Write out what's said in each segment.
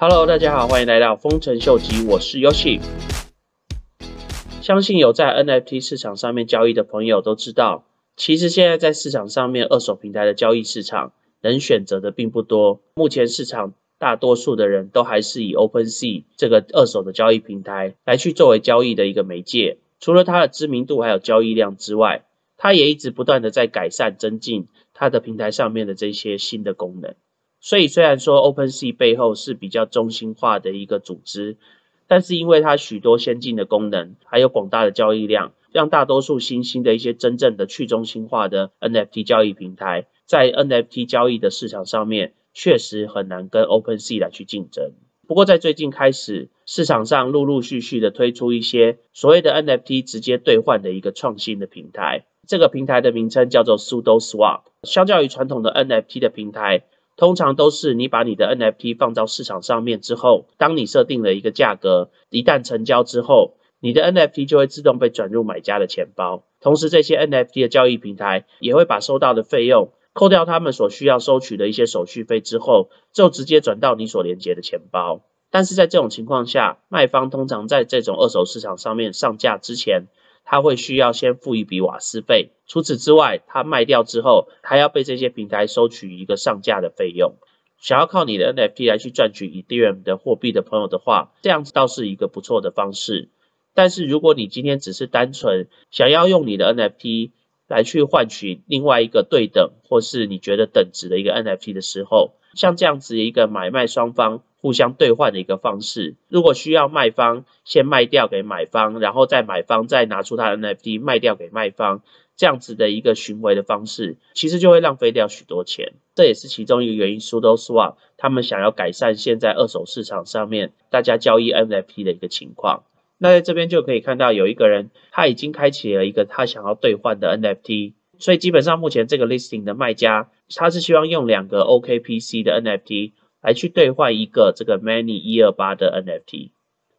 Hello，大家好，欢迎来到丰臣秀吉，我是 Yoshi。相信有在 NFT 市场上面交易的朋友都知道，其实现在在市场上面二手平台的交易市场能选择的并不多。目前市场大多数的人都还是以 OpenSea 这个二手的交易平台来去作为交易的一个媒介。除了它的知名度还有交易量之外，它也一直不断的在改善增进它的平台上面的这些新的功能。所以虽然说 OpenSea 背后是比较中心化的一个组织，但是因为它许多先进的功能，还有广大的交易量，让大多数新兴的一些真正的去中心化的 NFT 交易平台，在 NFT 交易的市场上面，确实很难跟 OpenSea 来去竞争。不过在最近开始，市场上陆陆续续的推出一些所谓的 NFT 直接兑换的一个创新的平台，这个平台的名称叫做 Sudo Swap。相较于传统的 NFT 的平台，通常都是你把你的 NFT 放到市场上面之后，当你设定了一个价格，一旦成交之后，你的 NFT 就会自动被转入买家的钱包。同时，这些 NFT 的交易平台也会把收到的费用扣掉他们所需要收取的一些手续费之后，就直接转到你所连接的钱包。但是在这种情况下，卖方通常在这种二手市场上面上架之前，他会需要先付一笔瓦斯费，除此之外，他卖掉之后还要被这些平台收取一个上架的费用。想要靠你的 NFT 来去赚取 Ethereum 的货币的朋友的话，这样子倒是一个不错的方式。但是如果你今天只是单纯想要用你的 NFT 来去换取另外一个对等或是你觉得等值的一个 NFT 的时候，像这样子一个买卖双方。互相兑换的一个方式。如果需要卖方先卖掉给买方，然后再买方再拿出他的 NFT 卖掉给卖方，这样子的一个循回的方式，其实就会浪费掉许多钱。这也是其中一个原因。Sudo Swap 他们想要改善现在二手市场上面大家交易 NFT 的一个情况。那在这边就可以看到有一个人他已经开启了一个他想要兑换的 NFT，所以基本上目前这个 listing 的卖家他是希望用两个 OKPC 的 NFT。来去兑换一个这个 Many 一二八的 NFT，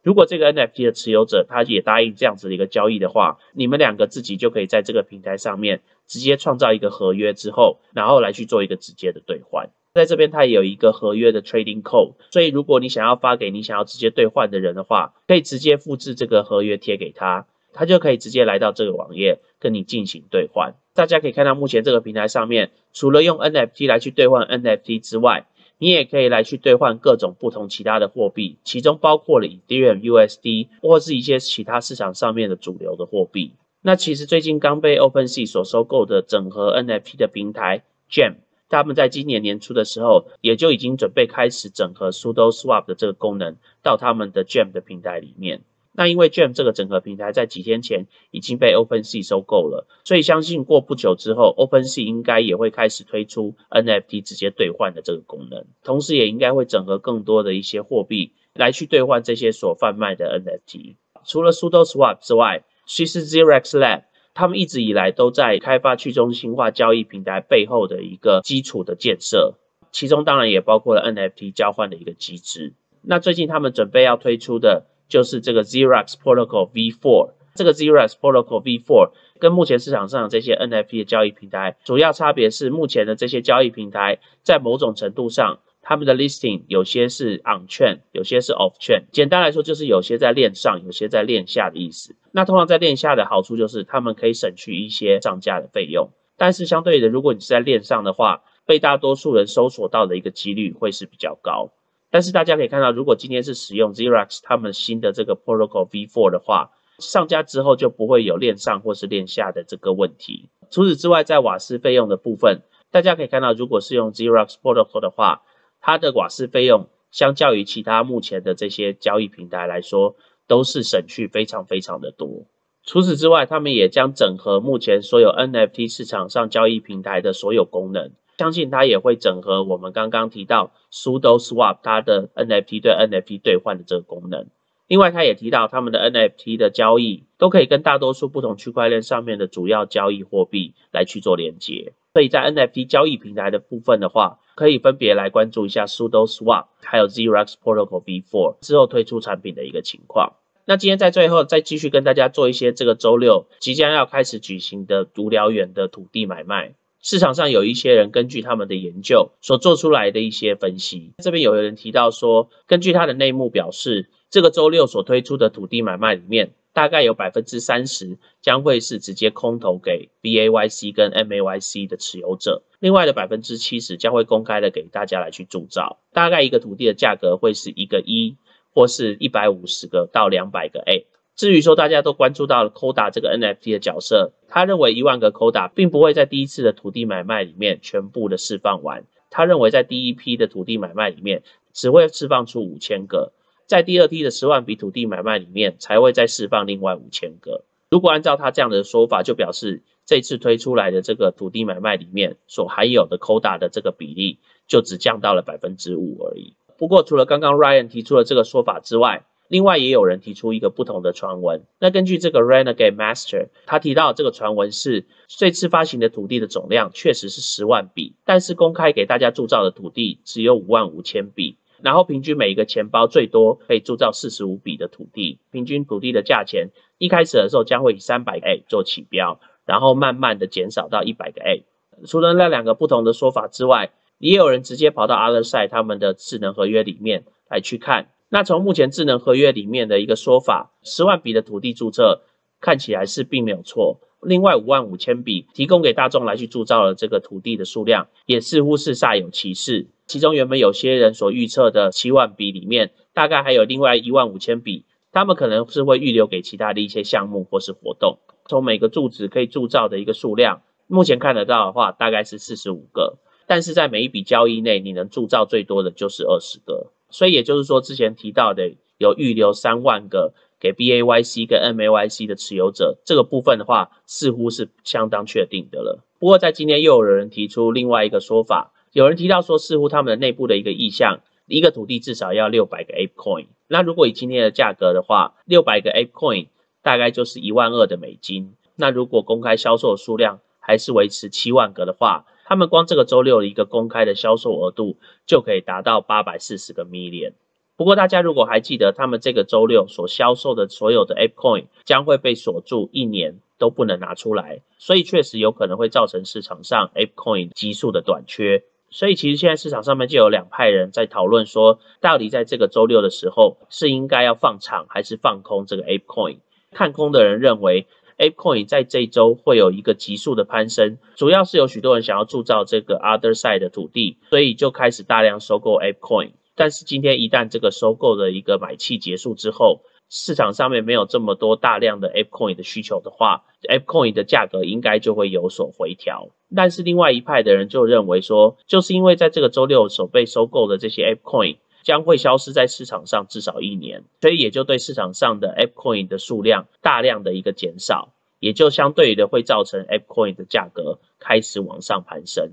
如果这个 NFT 的持有者他也答应这样子的一个交易的话，你们两个自己就可以在这个平台上面直接创造一个合约之后，然后来去做一个直接的兑换。在这边它也有一个合约的 Trading Code，所以如果你想要发给你想要直接兑换的人的话，可以直接复制这个合约贴给他，他就可以直接来到这个网页跟你进行兑换。大家可以看到，目前这个平台上面除了用 NFT 来去兑换 NFT 之外，你也可以来去兑换各种不同其他的货币，其中包括了 Ethereum、USD 或是一些其他市场上面的主流的货币。那其实最近刚被 OpenSea 所收购的整合 NFT 的平台 Jam，他们在今年年初的时候，也就已经准备开始整合 Sudo Swap 的这个功能到他们的 Jam 的平台里面。那因为 Gem 这个整合平台在几天前已经被 OpenSea 收购了，所以相信过不久之后，OpenSea 应该也会开始推出 NFT 直接兑换的这个功能，同时也应该会整合更多的一些货币来去兑换这些所贩卖的 NFT。除了 Sudo Swap 之外，其实 Zerax Lab 他们一直以来都在开发去中心化交易平台背后的一个基础的建设，其中当然也包括了 NFT 交换的一个机制。那最近他们准备要推出的。就是这个 Xerox Protocol V4，这个 Xerox Protocol V4 跟目前市场上这些 NFT 的交易平台主要差别是，目前的这些交易平台在某种程度上，他们的 listing 有些是 on chain，有些是 off chain。简单来说，就是有些在链上，有些在链下的意思。那通常在链下的好处就是，他们可以省去一些上架的费用。但是相对的，如果你是在链上的话，被大多数人搜索到的一个几率会是比较高。但是大家可以看到，如果今天是使用 Xerox 他们新的这个 Protocol V4 的话，上架之后就不会有链上或是链下的这个问题。除此之外，在瓦斯费用的部分，大家可以看到，如果是用 Xerox Protocol 的话，它的瓦斯费用相较于其他目前的这些交易平台来说，都是省去非常非常的多。除此之外，他们也将整合目前所有 NFT 市场上交易平台的所有功能。相信它也会整合我们刚刚提到 Sudo Swap 它的 NFT 对 NFT 兑换的这个功能。另外，它也提到他们的 NFT 的交易都可以跟大多数不同区块链上面的主要交易货币来去做连接。所以在 NFT 交易平台的部分的话，可以分别来关注一下 Sudo Swap 还有 Xerox Protocol V4 之后推出产品的一个情况。那今天在最后再继续跟大家做一些这个周六即将要开始举行的无聊猿的土地买卖。市场上有一些人根据他们的研究所做出来的一些分析，这边有人提到说，根据他的内幕表示，这个周六所推出的土地买卖里面，大概有百分之三十将会是直接空投给 BAYC 跟 MAYC 的持有者，另外的百分之七十将会公开的给大家来去铸造，大概一个土地的价格会是一个一，或是一百五十个到两百个 A。至于说大家都关注到了 Coda 这个 NFT 的角色，他认为一万个 Coda 并不会在第一次的土地买卖里面全部的释放完。他认为在第一批的土地买卖里面只会释放出五千个，在第二批的十万笔土地买卖里面才会再释放另外五千个。如果按照他这样的说法，就表示这次推出来的这个土地买卖里面所含有的 Coda 的这个比例就只降到了百分之五而已。不过除了刚刚 Ryan 提出的这个说法之外，另外也有人提出一个不同的传闻。那根据这个 Renegade Master，他提到这个传闻是这次发行的土地的总量确实是十万笔，但是公开给大家铸造的土地只有五万五千笔。然后平均每一个钱包最多可以铸造四十五笔的土地，平均土地的价钱一开始的时候将会以三百个 A 做起标，然后慢慢的减少到一百个 A。除了那两个不同的说法之外，也有人直接跑到 Other Side 他们的智能合约里面来去看。那从目前智能合约里面的一个说法，十万笔的土地注册看起来是并没有错。另外五万五千笔提供给大众来去铸造的这个土地的数量，也似乎是煞有其事。其中原本有些人所预测的七万笔里面，大概还有另外一万五千笔，他们可能是会预留给其他的一些项目或是活动。从每个柱子可以铸造的一个数量，目前看得到的话，大概是四十五个。但是在每一笔交易内，你能铸造最多的就是二十个。所以也就是说，之前提到的有预留三万个给 BAYC 跟 MAYC 的持有者，这个部分的话，似乎是相当确定的了。不过在今天又有人提出另外一个说法，有人提到说，似乎他们的内部的一个意向，一个土地至少要六百个 apcoin。那如果以今天的价格的话，六百个 apcoin 大概就是一万二的美金。那如果公开销售数量还是维持七万个的话，他们光这个周六一个公开的销售额度就可以达到八百四十个 million。不过大家如果还记得，他们这个周六所销售的所有的 Ape Coin 将会被锁住一年都不能拿出来，所以确实有可能会造成市场上 Ape Coin 急速的短缺。所以其实现在市场上面就有两派人在讨论说，到底在这个周六的时候是应该要放场还是放空这个 Ape Coin？看空的人认为。ApeCoin 在这一周会有一个急速的攀升，主要是有许多人想要铸造这个 Other Side 的土地，所以就开始大量收购 ApeCoin。但是今天一旦这个收购的一个买气结束之后，市场上面没有这么多大量的 ApeCoin 的需求的话，ApeCoin 的价格应该就会有所回调。但是另外一派的人就认为说，就是因为在这个周六所被收购的这些 ApeCoin。将会消失在市场上至少一年，所以也就对市场上的 Ape Coin 的数量大量的一个减少，也就相对的会造成 Ape Coin 的价格开始往上攀升。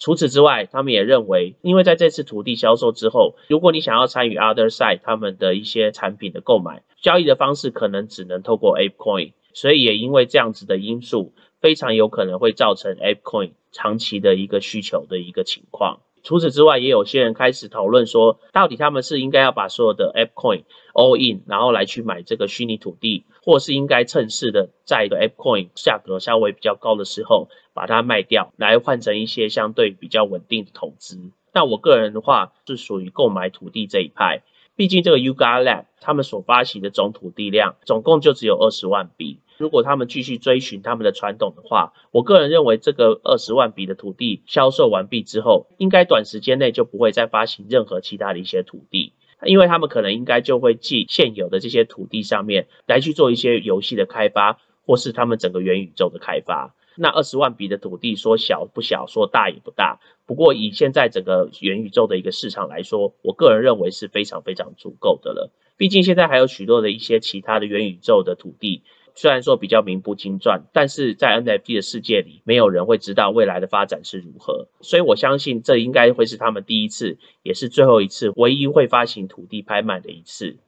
除此之外，他们也认为，因为在这次土地销售之后，如果你想要参与 Other Side 他们的一些产品的购买交易的方式，可能只能透过 Ape Coin，所以也因为这样子的因素，非常有可能会造成 Ape Coin 长期的一个需求的一个情况。除此之外，也有些人开始讨论说，到底他们是应该要把所有的 App Coin all in，然后来去买这个虚拟土地，或是应该趁势的在一个 App Coin 价格稍微比较高的时候把它卖掉，来换成一些相对比较稳定的投资。那我个人的话是属于购买土地这一派，毕竟这个 Uga Lab 他们所发行的总土地量总共就只有二十万笔。如果他们继续追寻他们的传统的话，我个人认为这个二十万笔的土地销售完毕之后，应该短时间内就不会再发行任何其他的一些土地，因为他们可能应该就会继现有的这些土地上面来去做一些游戏的开发，或是他们整个元宇宙的开发。那二十万笔的土地说小不小，说大也不大，不过以现在整个元宇宙的一个市场来说，我个人认为是非常非常足够的了。毕竟现在还有许多的一些其他的元宇宙的土地。虽然说比较名不经传，但是在 NFT 的世界里，没有人会知道未来的发展是如何。所以我相信这应该会是他们第一次，也是最后一次，唯一会发行土地拍卖的一次。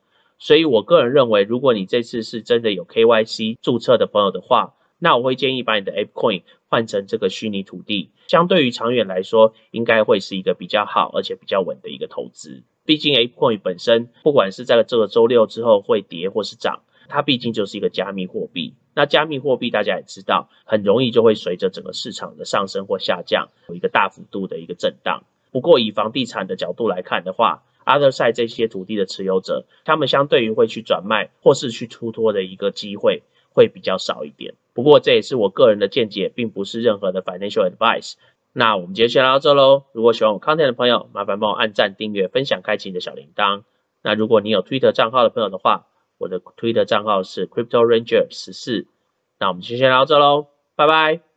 所以我个人认为，如果你这次是真的有 KYC 注册的朋友的话，那我会建议把你的 Ape Coin 换成这个虚拟土地，相对于长远来说，应该会是一个比较好而且比较稳的一个投资。毕竟 Ape Coin 本身，不管是在这个周六之后会跌或是涨。它毕竟就是一个加密货币。那加密货币大家也知道，很容易就会随着整个市场的上升或下降，有一个大幅度的一个震荡。不过以房地产的角度来看的话，Other side 这些土地的持有者，他们相对于会去转卖或是去出脱的一个机会会比较少一点。不过这也是我个人的见解，并不是任何的 financial advice。那我们今天先聊到这喽。如果喜欢我 content 的朋友，麻烦帮我按赞、订阅、分享、开启你的小铃铛。那如果你有 Twitter 账号的朋友的话，我的推特账号是 crypto ranger 十四。那我们就先聊到这喽拜拜。